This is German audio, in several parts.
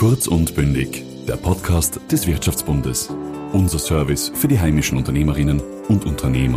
Kurz und bündig, der Podcast des Wirtschaftsbundes. Unser Service für die heimischen Unternehmerinnen und Unternehmer.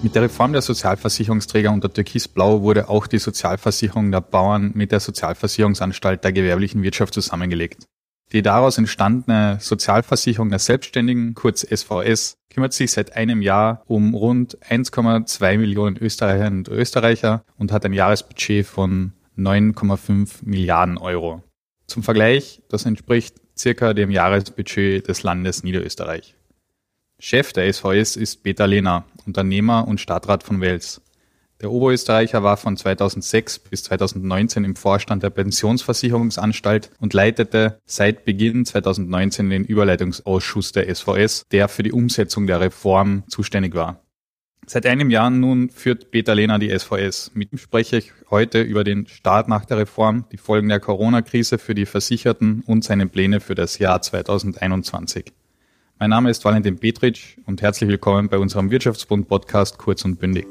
Mit der Reform der Sozialversicherungsträger unter Türkisblau wurde auch die Sozialversicherung der Bauern mit der Sozialversicherungsanstalt der gewerblichen Wirtschaft zusammengelegt. Die daraus entstandene Sozialversicherung der Selbstständigen, kurz SVS, kümmert sich seit einem Jahr um rund 1,2 Millionen Österreicherinnen und Österreicher und hat ein Jahresbudget von 9,5 Milliarden Euro. Zum Vergleich, das entspricht circa dem Jahresbudget des Landes Niederösterreich. Chef der SVS ist Peter Lehner, Unternehmer und Stadtrat von Wels. Der Oberösterreicher war von 2006 bis 2019 im Vorstand der Pensionsversicherungsanstalt und leitete seit Beginn 2019 den Überleitungsausschuss der SVS, der für die Umsetzung der Reform zuständig war. Seit einem Jahr nun führt Peter Lehner die SVS. Mit ihm spreche ich heute über den Start nach der Reform, die Folgen der Corona-Krise für die Versicherten und seine Pläne für das Jahr 2021. Mein Name ist Valentin Petritsch und herzlich willkommen bei unserem Wirtschaftsbund-Podcast Kurz und Bündig.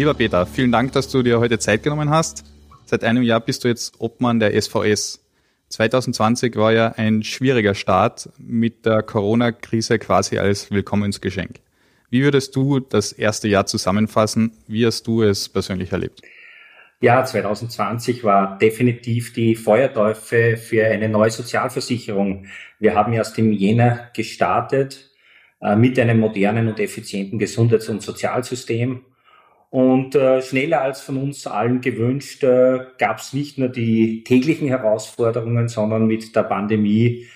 Lieber Peter, vielen Dank, dass du dir heute Zeit genommen hast. Seit einem Jahr bist du jetzt Obmann der SVS. 2020 war ja ein schwieriger Start mit der Corona-Krise quasi als Willkommensgeschenk. Wie würdest du das erste Jahr zusammenfassen? Wie hast du es persönlich erlebt? Ja, 2020 war definitiv die Feuerteufe für eine neue Sozialversicherung. Wir haben erst im Jänner gestartet äh, mit einem modernen und effizienten Gesundheits- und Sozialsystem und äh, schneller als von uns allen gewünscht äh, gab es nicht nur die täglichen Herausforderungen, sondern mit der Pandemie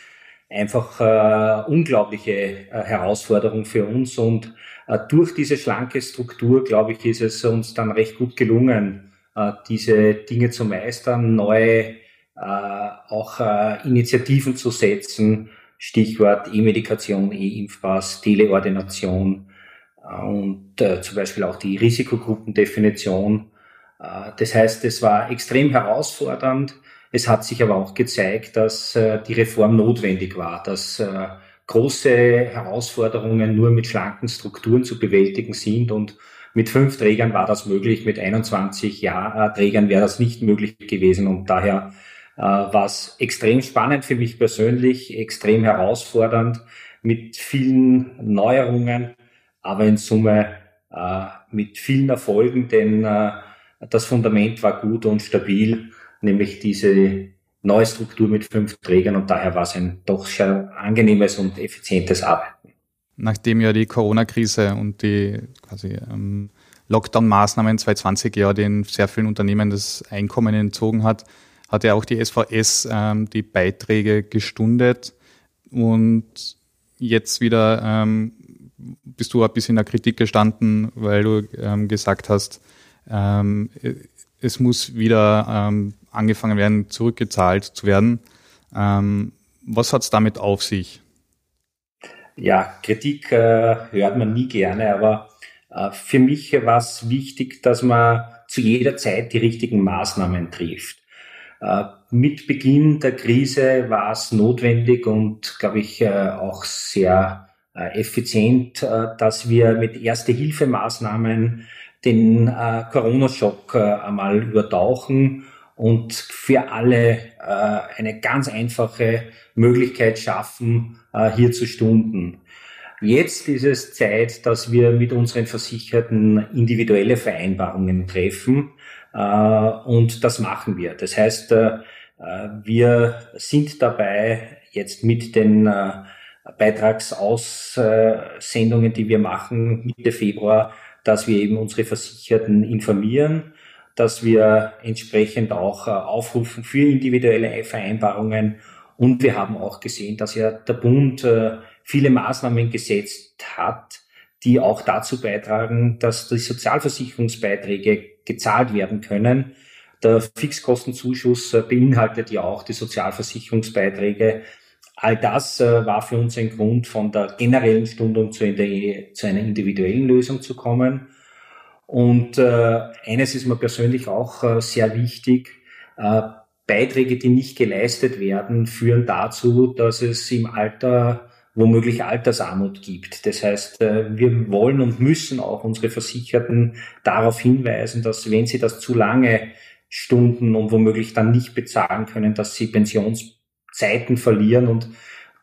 einfach äh, unglaubliche äh, Herausforderungen für uns. Und äh, durch diese schlanke Struktur, glaube ich, ist es uns dann recht gut gelungen, äh, diese Dinge zu meistern, neue auch Initiativen zu setzen. Stichwort E-Medikation, E-Impfpass, Teleordination und äh, zum Beispiel auch die Risikogruppendefinition. Äh, das heißt, es war extrem herausfordernd. Es hat sich aber auch gezeigt, dass äh, die Reform notwendig war, dass äh, große Herausforderungen nur mit schlanken Strukturen zu bewältigen sind und mit fünf Trägern war das möglich, mit 21 Jahr, äh, Trägern wäre das nicht möglich gewesen und daher äh, war es extrem spannend für mich persönlich, extrem herausfordernd mit vielen Neuerungen aber in Summe äh, mit vielen Erfolgen, denn äh, das Fundament war gut und stabil, nämlich diese neue Struktur mit fünf Trägern und daher war es ein doch sehr angenehmes und effizientes Arbeiten. Nachdem ja die Corona-Krise und die quasi ähm, Lockdown-Maßnahmen 2020 ja den sehr vielen Unternehmen das Einkommen entzogen hat, hat ja auch die SVS ähm, die Beiträge gestundet und jetzt wieder ähm, bist du ein bisschen in der Kritik gestanden, weil du ähm, gesagt hast, ähm, es muss wieder ähm, angefangen werden, zurückgezahlt zu werden. Ähm, was hat es damit auf sich? Ja, Kritik äh, hört man nie gerne, aber äh, für mich war es wichtig, dass man zu jeder Zeit die richtigen Maßnahmen trifft. Äh, mit Beginn der Krise war es notwendig und, glaube ich, äh, auch sehr effizient, äh, dass wir mit Erste-Hilfemaßnahmen den äh, Corona-Schock einmal übertauchen und für alle eine ganz einfache Möglichkeit schaffen, hier zu stunden. Jetzt ist es Zeit, dass wir mit unseren Versicherten individuelle Vereinbarungen treffen und das machen wir. Das heißt, wir sind dabei, jetzt mit den Beitragsaussendungen, die wir machen Mitte Februar, dass wir eben unsere Versicherten informieren, dass wir entsprechend auch äh, aufrufen für individuelle Vereinbarungen. Und wir haben auch gesehen, dass ja der Bund äh, viele Maßnahmen gesetzt hat, die auch dazu beitragen, dass die Sozialversicherungsbeiträge gezahlt werden können. Der Fixkostenzuschuss äh, beinhaltet ja auch die Sozialversicherungsbeiträge All das äh, war für uns ein Grund, von der generellen Stundung zu, zu einer individuellen Lösung zu kommen. Und äh, eines ist mir persönlich auch äh, sehr wichtig. Äh, Beiträge, die nicht geleistet werden, führen dazu, dass es im Alter womöglich Altersarmut gibt. Das heißt, äh, wir wollen und müssen auch unsere Versicherten darauf hinweisen, dass wenn sie das zu lange Stunden und womöglich dann nicht bezahlen können, dass sie Pensionszeiten verlieren. Und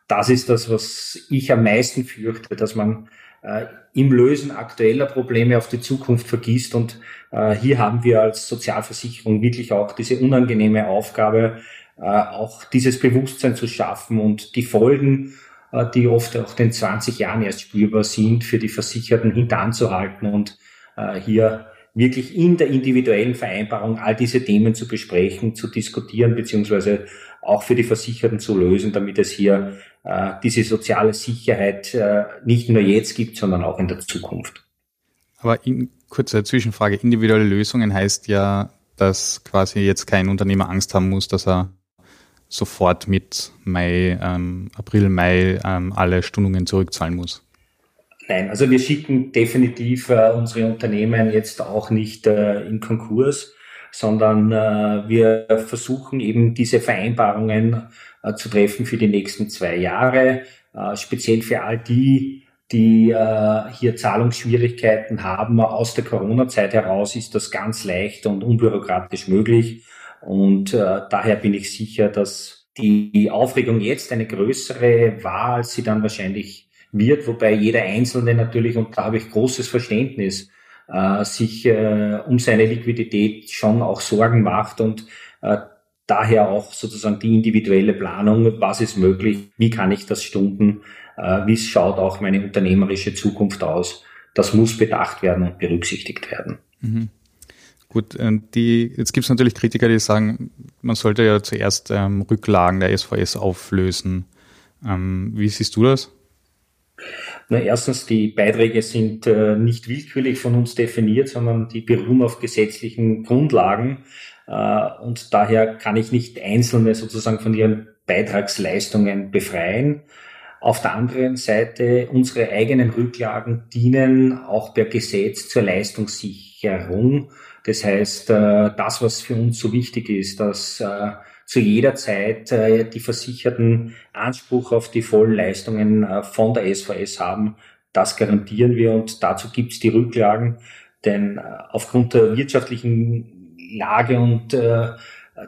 das ist das, was ich am meisten fürchte, dass man äh, im Lösen aktueller Probleme auf die Zukunft vergisst. Und äh, hier haben wir als Sozialversicherung wirklich auch diese unangenehme Aufgabe, äh, auch dieses Bewusstsein zu schaffen und die Folgen äh, die oft auch den 20 Jahren erst spürbar sind, für die Versicherten hintanzuhalten und äh, hier wirklich in der individuellen Vereinbarung all diese Themen zu besprechen, zu diskutieren, beziehungsweise auch für die Versicherten zu lösen, damit es hier äh, diese soziale Sicherheit nicht nur jetzt gibt, sondern auch in der Zukunft. Aber in, kurze Zwischenfrage, individuelle Lösungen heißt ja, dass quasi jetzt kein Unternehmer Angst haben muss, dass er sofort mit Mai, ähm, April, Mai ähm, alle Stundungen zurückzahlen muss? Nein, also wir schicken definitiv äh, unsere Unternehmen jetzt auch nicht äh, in Konkurs, sondern äh, wir versuchen eben diese Vereinbarungen äh, zu treffen für die nächsten zwei Jahre, äh, speziell für all die, die äh, hier Zahlungsschwierigkeiten haben. Aus der Corona-Zeit heraus ist das ganz leicht und unbürokratisch möglich. Und äh, daher bin ich sicher, dass die Aufregung jetzt eine größere war, als sie dann wahrscheinlich wird, wobei jeder Einzelne natürlich, und da habe ich großes Verständnis, äh, sich äh, um seine Liquidität schon auch Sorgen macht und äh, daher auch sozusagen die individuelle Planung, was ist möglich, wie kann ich das stunden, äh, wie schaut auch meine unternehmerische Zukunft aus. Das muss bedacht werden und berücksichtigt werden. Mhm. Gut, äh, die, jetzt gibt es natürlich Kritiker, die sagen, man sollte ja zuerst ähm, Rücklagen der SVS auflösen. Ähm, wie siehst du das? Na, erstens, die Beiträge sind äh, nicht willkürlich von uns definiert, sondern die beruhen auf gesetzlichen Grundlagen. Äh, und daher kann ich nicht Einzelne sozusagen von ihren Beitragsleistungen befreien. Auf der anderen Seite, unsere eigenen Rücklagen dienen auch per Gesetz zur Leistungssicherung. Das heißt, äh, das, was für uns so wichtig ist, dass äh, zu jeder Zeit äh, die Versicherten Anspruch auf die vollen Leistungen von der SVS haben, das garantieren wir und dazu gibt es die Rücklagen, denn aufgrund der wirtschaftlichen Lage und der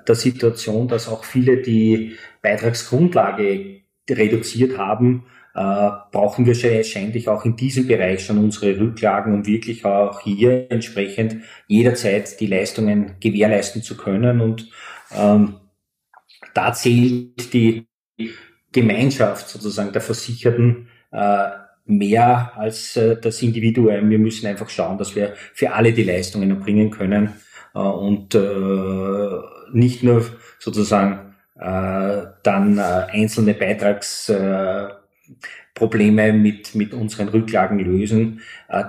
Situation, dass auch viele die Beitragsgrundlage reduziert haben, äh, brauchen wir wahrscheinlich auch in diesem Bereich schon unsere Rücklagen, um wirklich auch hier entsprechend jederzeit die Leistungen gewährleisten zu können. Und ähm, da zählt die Gemeinschaft sozusagen der Versicherten äh, mehr als äh, das Individuum. Wir müssen einfach schauen, dass wir für alle die Leistungen erbringen können äh, und nicht nur sozusagen dann einzelne Beitrags äh, Probleme mit, mit unseren Rücklagen lösen.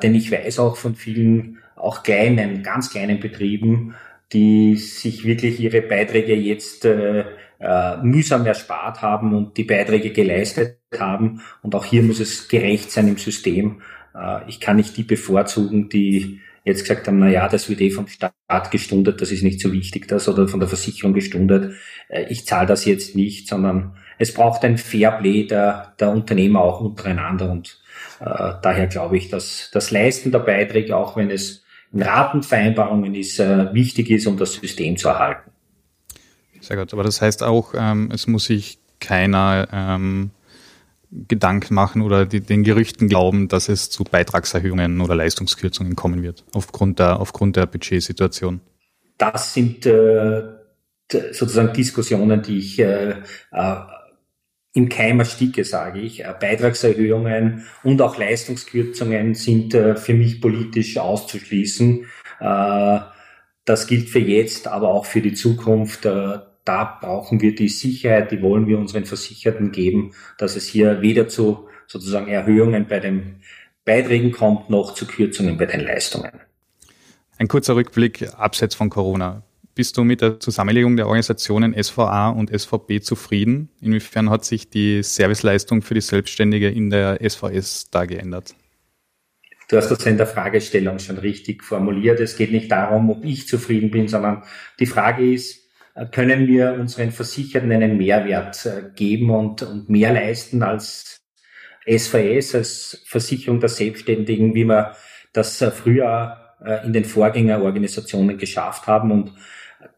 Denn ich weiß auch von vielen, auch kleinen, ganz kleinen Betrieben, die sich wirklich ihre Beiträge jetzt äh, äh, mühsam erspart haben und die Beiträge geleistet haben. Und auch hier muss es gerecht sein im System. Äh, ich kann nicht die bevorzugen, die jetzt gesagt haben, na ja, das wird eh vom Staat gestundet, das ist nicht so wichtig, das oder von der Versicherung gestundet. Äh, ich zahle das jetzt nicht, sondern es braucht ein Fairplay der, der Unternehmer auch untereinander und äh, daher glaube ich, dass das Leisten der Beiträge, auch wenn es Ratenvereinbarungen ist, äh, wichtig ist, um das System zu erhalten. Sehr gut, aber das heißt auch, ähm, es muss sich keiner ähm, Gedanken machen oder die, den Gerüchten glauben, dass es zu Beitragserhöhungen oder Leistungskürzungen kommen wird, aufgrund der, aufgrund der Budgetsituation. Das sind äh, sozusagen Diskussionen, die ich äh, äh, im Keim ersticke, sage ich. Äh, Beitragserhöhungen und auch Leistungskürzungen sind äh, für mich politisch auszuschließen. Äh, das gilt für jetzt, aber auch für die Zukunft. Da brauchen wir die Sicherheit, die wollen wir unseren Versicherten geben, dass es hier weder zu sozusagen Erhöhungen bei den Beiträgen kommt, noch zu Kürzungen bei den Leistungen. Ein kurzer Rückblick abseits von Corona. Bist du mit der Zusammenlegung der Organisationen SVA und SVB zufrieden? Inwiefern hat sich die Serviceleistung für die Selbstständige in der SVS da geändert? Du hast das in der Fragestellung schon richtig formuliert. Es geht nicht darum, ob ich zufrieden bin, sondern die Frage ist, können wir unseren Versicherten einen Mehrwert äh, geben und, und mehr leisten als SVS, als Versicherung der Selbstständigen, wie wir das äh, früher in den Vorgängerorganisationen geschafft haben. Und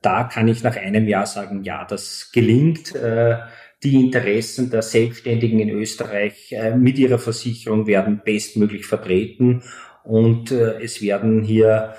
da kann ich nach einem Jahr sagen, ja, das gelingt. Die Interessen der Selbstständigen in Österreich mit ihrer Versicherung werden bestmöglich vertreten und es werden hier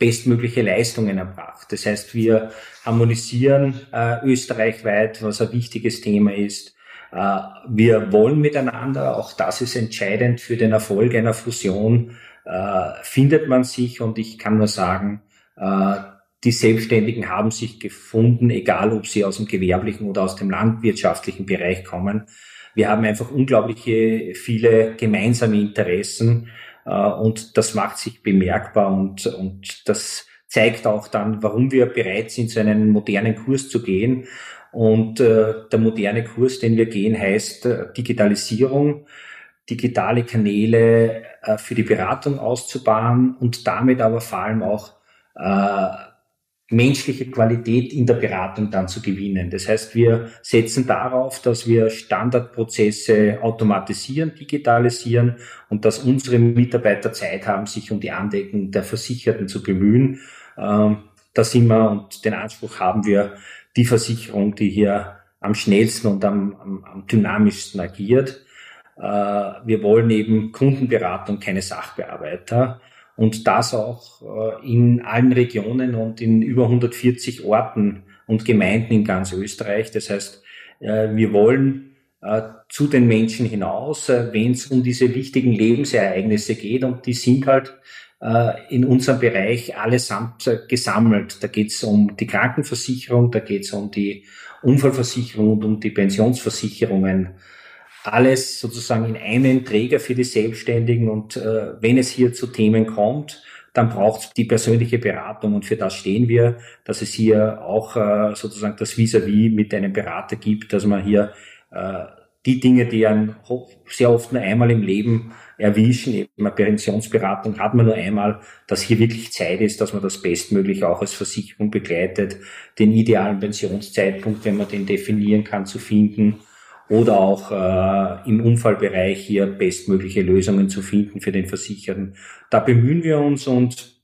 bestmögliche Leistungen erbracht. Das heißt, wir harmonisieren äh, österreichweit, was ein wichtiges Thema ist. Äh, wir wollen miteinander, auch das ist entscheidend für den Erfolg einer Fusion, äh, findet man sich und ich kann nur sagen, äh, die Selbstständigen haben sich gefunden, egal ob sie aus dem gewerblichen oder aus dem landwirtschaftlichen Bereich kommen. Wir haben einfach unglaubliche viele gemeinsame Interessen äh, und das macht sich bemerkbar und, und das zeigt auch dann, warum wir bereit sind, so einen modernen Kurs zu gehen. Und äh, der moderne Kurs, den wir gehen, heißt äh, Digitalisierung, digitale Kanäle äh, für die Beratung auszubauen und damit aber vor allem auch äh, menschliche Qualität in der Beratung dann zu gewinnen. Das heißt, wir setzen darauf, dass wir Standardprozesse automatisieren, digitalisieren und dass unsere Mitarbeiter Zeit haben, sich um die Andecken der Versicherten zu bemühen. Ähm, da sind wir und den Anspruch haben wir, die Versicherung, die hier am schnellsten und am, am, am dynamischsten agiert. Äh, wir wollen eben Kundenberatung, keine Sachbearbeiter und das auch äh, in allen Regionen und in über 140 Orten und Gemeinden in ganz Österreich. Das heißt, äh, wir wollen äh, zu den Menschen hinaus, wenn es um diese wichtigen Lebensereignisse geht und die sind halt in unserem Bereich allesamt gesammelt. Da geht es um die Krankenversicherung, da geht es um die Unfallversicherung und um die Pensionsversicherungen alles sozusagen in einen Träger für die Selbstständigen. Und äh, wenn es hier zu Themen kommt, dann braucht es die persönliche Beratung und für das stehen wir, dass es hier auch äh, sozusagen das Vis-à-vis -vis mit einem Berater gibt, dass man hier äh, die Dinge, die einen sehr oft nur einmal im Leben erwischen, eben eine Präventionsberatung hat man nur einmal, dass hier wirklich Zeit ist, dass man das bestmöglich auch als Versicherung begleitet, den idealen Pensionszeitpunkt, wenn man den definieren kann, zu finden oder auch äh, im Unfallbereich hier bestmögliche Lösungen zu finden für den Versicherten. Da bemühen wir uns und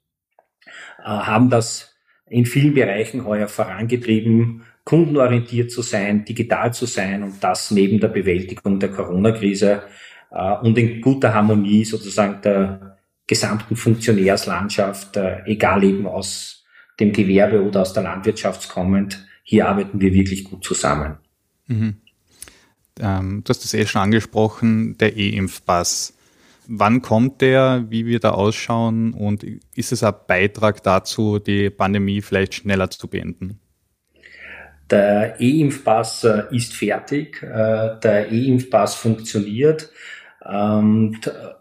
äh, haben das in vielen Bereichen heuer vorangetrieben, kundenorientiert zu sein, digital zu sein und das neben der Bewältigung der Corona-Krise äh, und in guter Harmonie sozusagen der gesamten Funktionärslandschaft, äh, egal eben aus dem Gewerbe oder aus der Landwirtschaft kommend. Hier arbeiten wir wirklich gut zusammen. Mhm ähm, du hast es eh schon angesprochen, der E-Impfpass. Wann kommt der? Wie wird er ausschauen? Und ist es ein Beitrag dazu, die Pandemie vielleicht schneller zu beenden? Der E-Impfpass äh, ist fertig. Äh, der E-Impfpass funktioniert. Ähm,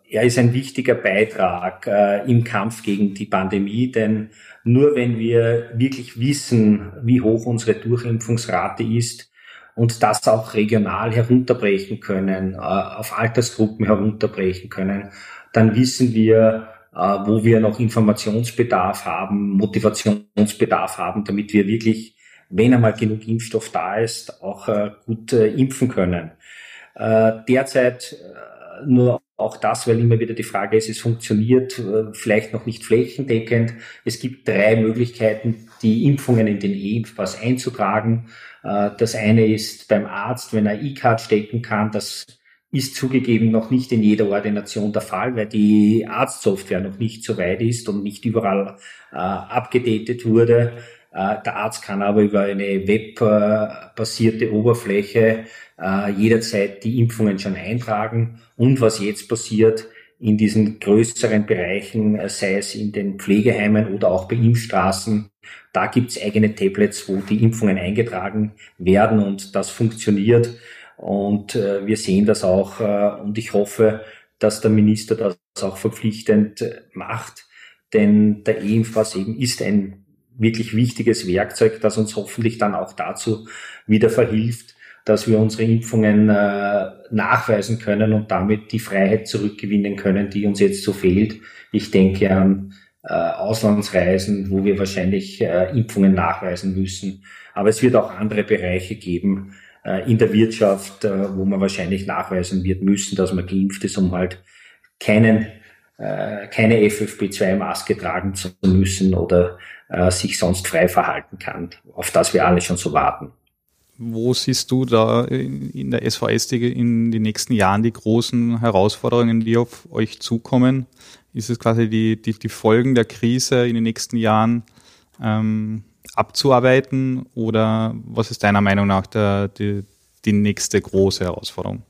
er ist ein wichtiger Beitrag äh, im Kampf gegen die Pandemie, denn nur wenn wir wirklich wissen, wie hoch unsere Durchimpfungsrate ist, und das auch regional herunterbrechen können, äh, auf Altersgruppen herunterbrechen können, dann wissen wir, äh, wo wir noch Informationsbedarf haben, Motivationsbedarf haben, damit wir wirklich, wenn einmal genug Impfstoff da ist, auch äh, gut impfen können. Derzeit nur auch das, weil immer wieder die Frage ist, es funktioniert vielleicht noch nicht flächendeckend. Es gibt drei Möglichkeiten, die Impfungen in den E-Impfpass einzutragen. Äh, das eine ist beim Arzt, wenn er E-Card stecken kann. Das ist zugegeben noch nicht in jeder Ordination der Fall, weil die Arztsoftware noch nicht so weit ist und nicht überall äh, abgedatet wurde. Äh, der Arzt kann aber über eine webbasierte Oberfläche äh, jederzeit die Impfungen schon eintragen. Und was jetzt passiert, in diesen größeren Bereichen, äh, sei es in den Pflegeheimen oder auch bei Impfstraßen, da gibt's eigene Tablets, wo die Impfungen eingetragen werden und das funktioniert. Und wir sehen das auch und ich hoffe, dass der Minister das auch verpflichtend macht, denn der E-Impfpass eben ist ein wirklich wichtiges Werkzeug, das uns hoffentlich dann auch dazu wieder verhilft, dass wir unsere Impfungen äh, nachweisen können und damit die Freiheit zurückgewinnen können, die uns jetzt so fehlt. Ich denke an äh, Auslandsreisen, wo wir wahrscheinlich äh, Impfungen nachweisen müssen. Aber es wird auch andere Bereiche geben äh, in der Wirtschaft, äh, wo man wahrscheinlich nachweisen wird müssen, dass man geimpft ist, um halt keinen äh, keine FFP2-Maske tragen zu müssen oder äh, sich sonst frei verhalten kann, auf das wir alle schon so warten. Wo siehst du da in der SVS in den nächsten Jahren die großen Herausforderungen, die auf euch zukommen? Ist es quasi die, die, die Folgen der Krise in den nächsten Jahren ähm, abzuarbeiten oder was ist deiner Meinung nach der, die, die nächste große Herausforderung?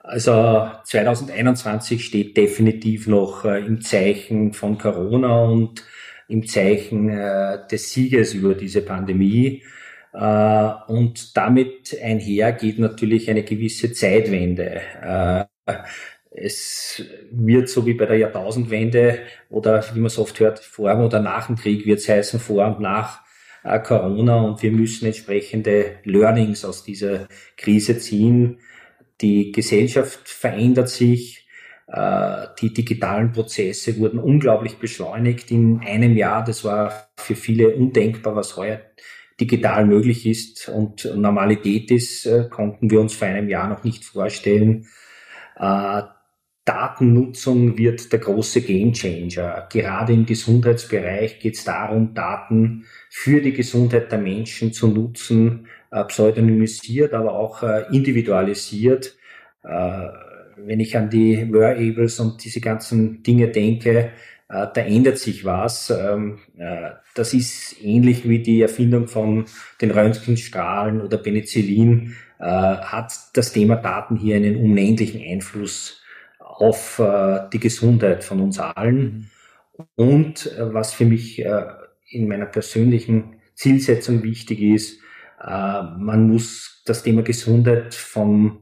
Also 2021 steht definitiv noch äh, im Zeichen von Corona und im Zeichen äh, des Sieges über diese Pandemie. Äh, und damit einher geht natürlich eine gewisse Zeitwende. Äh, es wird so wie bei der Jahrtausendwende oder wie man so oft hört, vor oder nach dem Krieg wird es heißen, vor und nach äh, Corona und wir müssen entsprechende Learnings aus dieser Krise ziehen. Die Gesellschaft verändert sich, die digitalen Prozesse wurden unglaublich beschleunigt in einem Jahr. Das war für viele undenkbar, was heuer digital möglich ist und Normalität ist, äh, konnten wir uns vor einem Jahr noch nicht vorstellen. Äh, Datennutzung wird der große Gamechanger. Gerade im Gesundheitsbereich geht es darum, Daten für die Gesundheit der Menschen zu nutzen, äh, pseudonymisiert, aber auch individualisiert. Wenn ich an die Wearables und diese ganzen Dinge denke, äh, da ändert sich was. Ähm, äh, das ist ähnlich wie die Erfindung von den Röntgenstrahlen oder Penicillin, äh, hat das Thema Daten hier einen unendlichen Einfluss auf die Gesundheit von uns allen. Und was für mich in meiner persönlichen Zielsetzung wichtig ist, man muss das Thema Gesundheit vom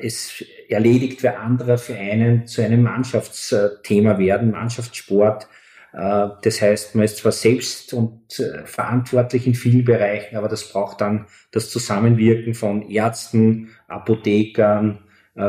es erledigt wer anderer für einen zu einem Mannschaftsthema werden, Mannschaftssport. Äh, das heißt, man ist zwar selbst und äh, verantwortlich in vielen Bereichen, aber das braucht dann das Zusammenwirken von Ärzten, Apothekern,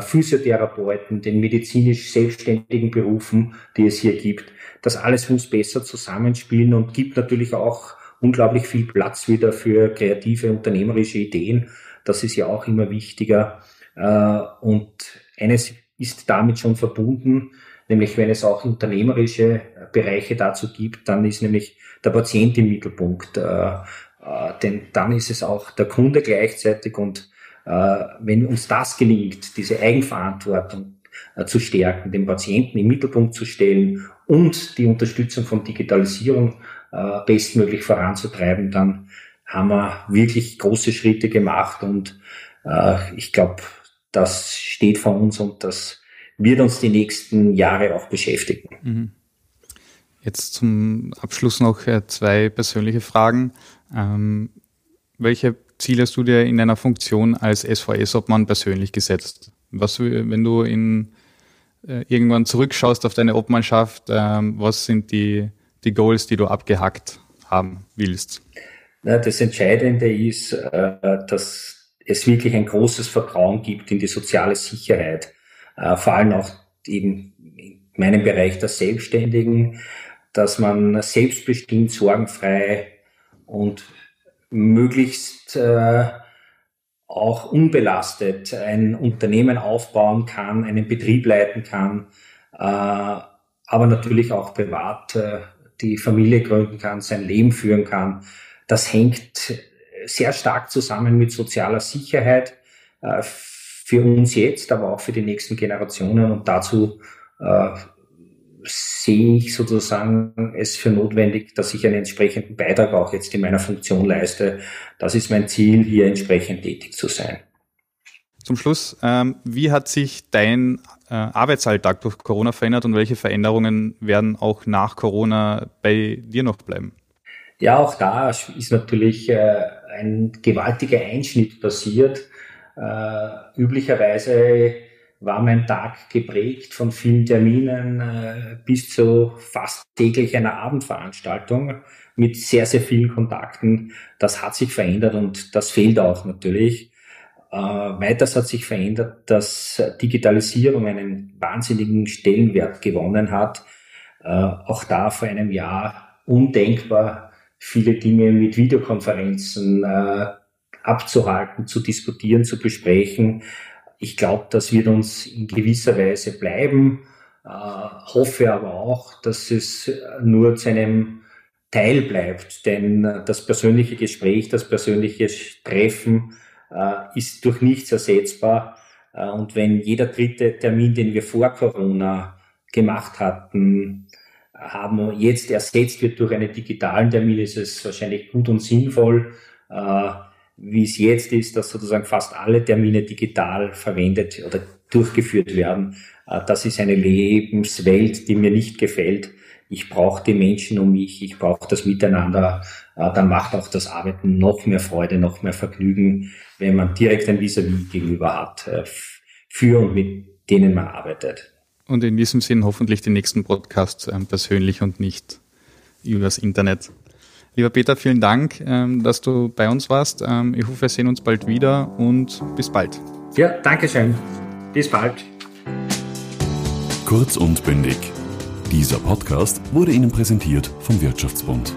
Physiotherapeuten, den medizinisch selbstständigen Berufen, die es hier gibt. Das alles muss besser zusammenspielen und gibt natürlich auch unglaublich viel Platz wieder für kreative unternehmerische Ideen. Das ist ja auch immer wichtiger. Äh, und eines ist damit schon verbunden, nämlich wenn es auch unternehmerische Bereiche dazu gibt, dann ist nämlich der Patient im Mittelpunkt. Äh, äh, denn dann ist es auch der Kunde gleichzeitig und wenn uns das gelingt, diese Eigenverantwortung zu stärken, den Patienten im Mittelpunkt zu stellen und die Unterstützung von Digitalisierung bestmöglich voranzutreiben, dann haben wir wirklich große Schritte gemacht und ich glaube, das steht vor uns und das wird uns die nächsten Jahre auch beschäftigen. Mhm. Jetzt zum Abschluss noch äh, zwei persönliche Fragen. Ähm, welche Ziele hast du dir in deiner Funktion als SVS-Obmann persönlich gesetzt? Was, wenn du in, äh, irgendwann zurückschaust auf deine Obmannschaft, ähm, was sind die, die Goals, die du abgehackt haben willst? Na, das Entscheidende ist, äh, dass es wirklich ein großes Vertrauen gibt in die soziale Sicherheit, äh, vor allem auch eben in meinem Bereich der Selbstständigen, dass man selbstbestimmt, sorgenfrei und möglichst äh, auch unbelastet ein Unternehmen aufbauen kann, einen Betrieb leiten kann, äh, aber natürlich auch privat äh, die Familie gründen kann, sein Leben führen kann. Das hängt sehr stark zusammen mit sozialer Sicherheit äh, für uns jetzt, aber auch für die nächsten Generationen. Und dazu äh, sehe ich sozusagen es für notwendig, dass ich einen entsprechenden Beitrag auch jetzt in meiner Funktion leiste. Das ist mein Ziel, hier entsprechend tätig zu sein. Zum Schluss, ähm, wie hat sich dein äh, Arbeitsalltag durch Corona verändert und welche Veränderungen werden auch nach Corona bei dir noch bleiben? Ja, auch da ist natürlich äh, ein gewaltiger Einschnitt passiert. Äh, üblicherweise war mein Tag geprägt von vielen Terminen äh, bis zu fast täglich einer Abendveranstaltung mit sehr, sehr vielen Kontakten. Das hat sich verändert und das fehlt auch natürlich. Äh, weiters hat sich verändert, dass Digitalisierung einen wahnsinnigen Stellenwert gewonnen hat auch da vor einem Jahr undenkbar, viele Dinge mit Videokonferenzen abzuhalten, zu diskutieren, zu besprechen. Ich glaube, das wird uns in gewisser Weise bleiben. Äh, hoffe aber auch, dass es nur zu einem Teil bleibt, denn das persönliche Gespräch, das persönliche Treffen äh, ist durch nichts ersetzbar. Äh, und wenn jeder dritte Termin, den wir vor Corona gemacht hatten, haben jetzt ersetzt wird durch einen digitalen Termin, ist es wahrscheinlich gut und sinnvoll. Äh, wie es jetzt ist, dass sozusagen fast alle Termine digital verwendet oder durchgeführt werden. Äh, das ist eine Lebenswelt, die mir nicht gefällt. Ich brauche die Menschen um mich, ich brauche das Miteinander. Äh, dann macht auch das Arbeiten noch mehr Freude, noch mehr Vergnügen, wenn man direkt ein vis gegenüber hat, äh, für und mit denen man arbeitet. Und in diesem Sinn hoffentlich die nächsten Podcasts ähm, persönlich und nicht übers Internet. Lieber Peter, vielen Dank, ähm, dass du bei uns warst. Ähm, ich hoffe, wir sehen uns bald wieder und bis bald. Ja, danke schön. Bis bald. Kurz und bündig. Dieser Podcast wurde Ihnen präsentiert vom Wirtschaftsbund.